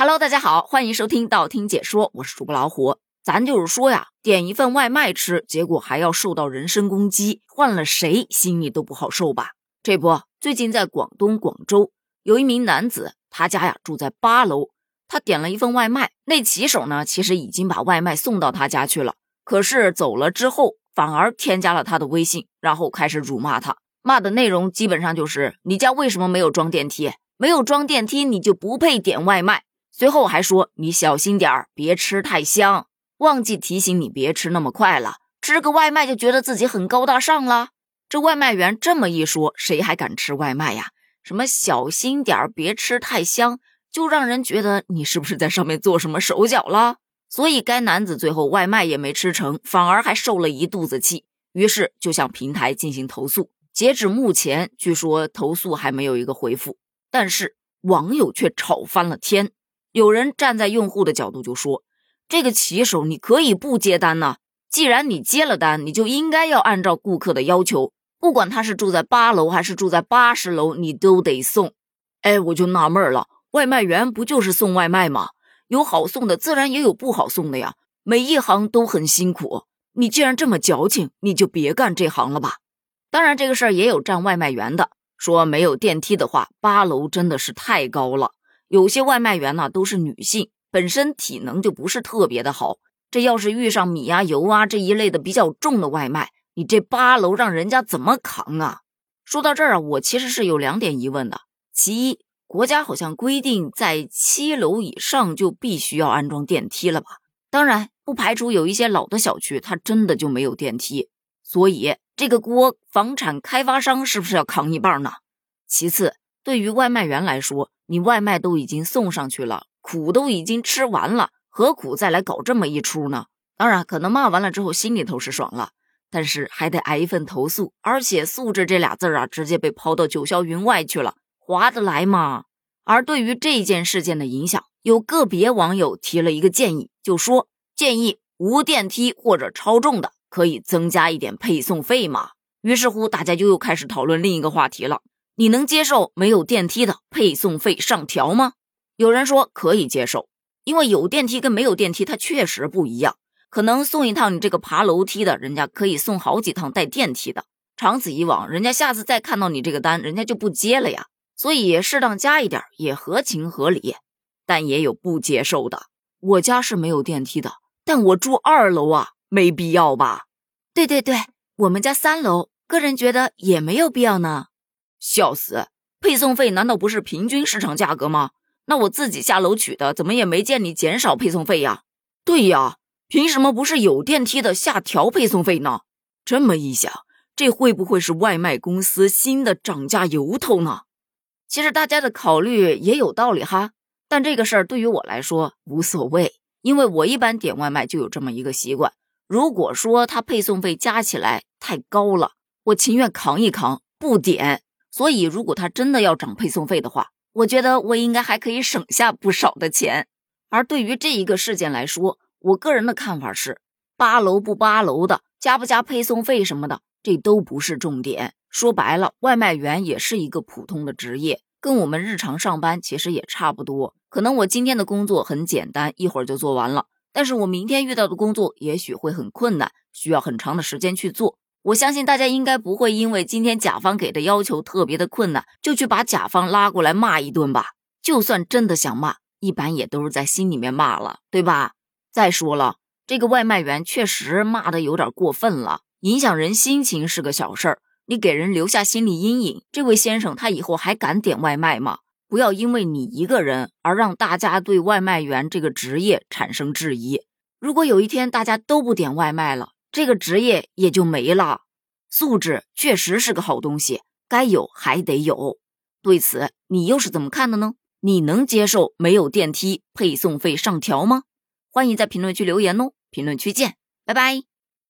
Hello，大家好，欢迎收听道听解说，我是主播老虎。咱就是说呀，点一份外卖吃，结果还要受到人身攻击，换了谁心里都不好受吧？这不，最近在广东广州，有一名男子，他家呀住在八楼，他点了一份外卖，那骑手呢，其实已经把外卖送到他家去了，可是走了之后，反而添加了他的微信，然后开始辱骂他，骂的内容基本上就是你家为什么没有装电梯？没有装电梯，你就不配点外卖。随后还说你小心点儿，别吃太香。忘记提醒你别吃那么快了，吃个外卖就觉得自己很高大上了。这外卖员这么一说，谁还敢吃外卖呀？什么小心点儿，别吃太香，就让人觉得你是不是在上面做什么手脚了？所以该男子最后外卖也没吃成，反而还受了一肚子气，于是就向平台进行投诉。截止目前，据说投诉还没有一个回复，但是网友却吵翻了天。有人站在用户的角度就说。这个骑手，你可以不接单呢。既然你接了单，你就应该要按照顾客的要求，不管他是住在八楼还是住在八十楼，你都得送。哎，我就纳闷了，外卖员不就是送外卖吗？有好送的，自然也有不好送的呀。每一行都很辛苦。你既然这么矫情，你就别干这行了吧。当然，这个事儿也有站外卖员的，说没有电梯的话，八楼真的是太高了。有些外卖员呢都是女性。本身体能就不是特别的好，这要是遇上米啊、油啊这一类的比较重的外卖，你这八楼让人家怎么扛啊？说到这儿啊，我其实是有两点疑问的。其一，国家好像规定在七楼以上就必须要安装电梯了吧？当然，不排除有一些老的小区它真的就没有电梯，所以这个锅房产开发商是不是要扛一半呢？其次，对于外卖员来说，你外卖都已经送上去了。苦都已经吃完了，何苦再来搞这么一出呢？当然，可能骂完了之后心里头是爽了，但是还得挨一份投诉，而且素质这俩字儿啊，直接被抛到九霄云外去了，划得来吗？而对于这件事件的影响，有个别网友提了一个建议，就说建议无电梯或者超重的可以增加一点配送费嘛。于是乎，大家就又开始讨论另一个话题了：你能接受没有电梯的配送费上调吗？有人说可以接受，因为有电梯跟没有电梯它确实不一样。可能送一趟你这个爬楼梯的，人家可以送好几趟带电梯的。长此以往，人家下次再看到你这个单，人家就不接了呀。所以适当加一点也合情合理。但也有不接受的，我家是没有电梯的，但我住二楼啊，没必要吧？对对对，我们家三楼，个人觉得也没有必要呢。笑死！配送费难道不是平均市场价格吗？那我自己下楼取的，怎么也没见你减少配送费呀？对呀，凭什么不是有电梯的下调配送费呢？这么一想，这会不会是外卖公司新的涨价由头呢？其实大家的考虑也有道理哈，但这个事儿对于我来说无所谓，因为我一般点外卖就有这么一个习惯。如果说它配送费加起来太高了，我情愿扛一扛不点。所以如果他真的要涨配送费的话，我觉得我应该还可以省下不少的钱，而对于这一个事件来说，我个人的看法是，八楼不八楼的，加不加配送费什么的，这都不是重点。说白了，外卖员也是一个普通的职业，跟我们日常上班其实也差不多。可能我今天的工作很简单，一会儿就做完了，但是我明天遇到的工作也许会很困难，需要很长的时间去做。我相信大家应该不会因为今天甲方给的要求特别的困难，就去把甲方拉过来骂一顿吧。就算真的想骂，一般也都是在心里面骂了，对吧？再说了，这个外卖员确实骂的有点过分了，影响人心情是个小事儿，你给人留下心理阴影，这位先生他以后还敢点外卖吗？不要因为你一个人而让大家对外卖员这个职业产生质疑。如果有一天大家都不点外卖了，这个职业也就没了。素质确实是个好东西，该有还得有。对此，你又是怎么看的呢？你能接受没有电梯配送费上调吗？欢迎在评论区留言哦。评论区见，拜拜。